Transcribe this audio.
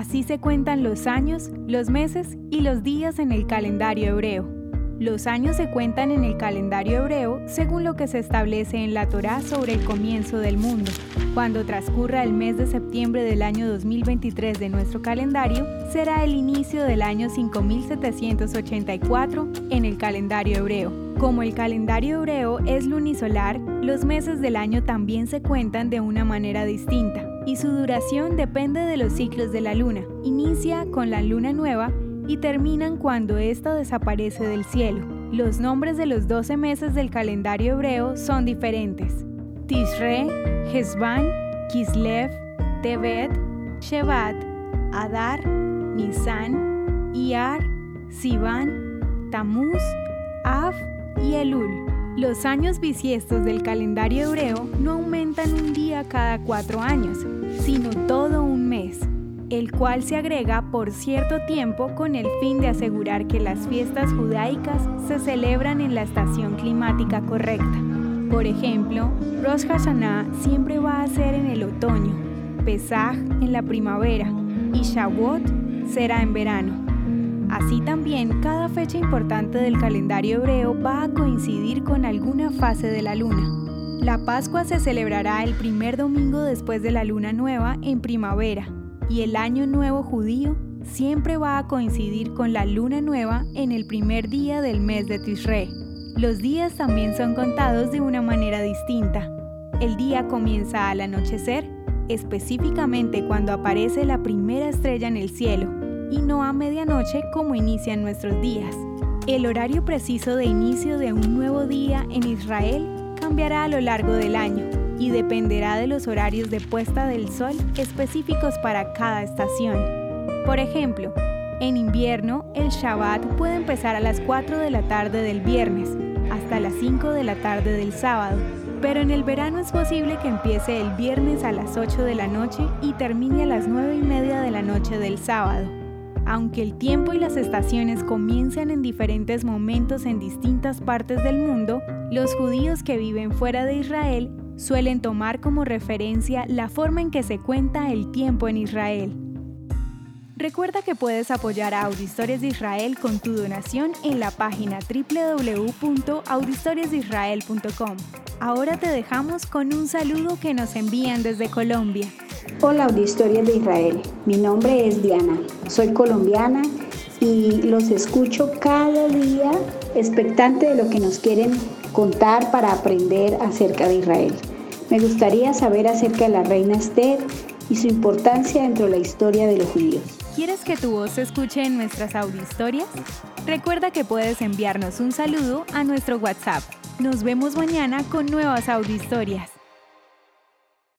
Así se cuentan los años, los meses y los días en el calendario hebreo. Los años se cuentan en el calendario hebreo según lo que se establece en la Torá sobre el comienzo del mundo. Cuando transcurra el mes de septiembre del año 2023 de nuestro calendario, será el inicio del año 5784 en el calendario hebreo. Como el calendario hebreo es lunisolar, los meses del año también se cuentan de una manera distinta, y su duración depende de los ciclos de la luna. Inicia con la luna nueva y terminan cuando ésta desaparece del cielo. Los nombres de los 12 meses del calendario hebreo son diferentes. Tishre, Hezban, Kislev, Tevet, Shevat, Adar, Nisan, Iyar, Sivan, Tamuz, Av y Elul. Los años bisiestos del calendario hebreo no aumentan un día cada cuatro años, sino todo un mes el cual se agrega por cierto tiempo con el fin de asegurar que las fiestas judaicas se celebran en la estación climática correcta. Por ejemplo, Rosh Hashanah siempre va a ser en el otoño, Pesach en la primavera y Shavuot será en verano. Así también, cada fecha importante del calendario hebreo va a coincidir con alguna fase de la luna. La Pascua se celebrará el primer domingo después de la luna nueva en primavera y el año nuevo judío siempre va a coincidir con la luna nueva en el primer día del mes de Tishrei. Los días también son contados de una manera distinta. El día comienza al anochecer, específicamente cuando aparece la primera estrella en el cielo, y no a medianoche como inician nuestros días. El horario preciso de inicio de un nuevo día en Israel cambiará a lo largo del año y dependerá de los horarios de puesta del sol específicos para cada estación. Por ejemplo, en invierno el Shabbat puede empezar a las 4 de la tarde del viernes hasta las 5 de la tarde del sábado, pero en el verano es posible que empiece el viernes a las 8 de la noche y termine a las 9 y media de la noche del sábado. Aunque el tiempo y las estaciones comienzan en diferentes momentos en distintas partes del mundo, los judíos que viven fuera de Israel suelen tomar como referencia la forma en que se cuenta el tiempo en Israel. Recuerda que puedes apoyar a Auditorias de Israel con tu donación en la página www.auditoriasdeisrael.com. Ahora te dejamos con un saludo que nos envían desde Colombia. Hola Auditorias de Israel, mi nombre es Diana, soy colombiana y los escucho cada día expectante de lo que nos quieren contar para aprender acerca de Israel. Me gustaría saber acerca de la reina Esther y su importancia dentro de la historia de los judíos. ¿Quieres que tu voz se escuche en nuestras audiohistorias? Recuerda que puedes enviarnos un saludo a nuestro WhatsApp. Nos vemos mañana con nuevas audiohistorias.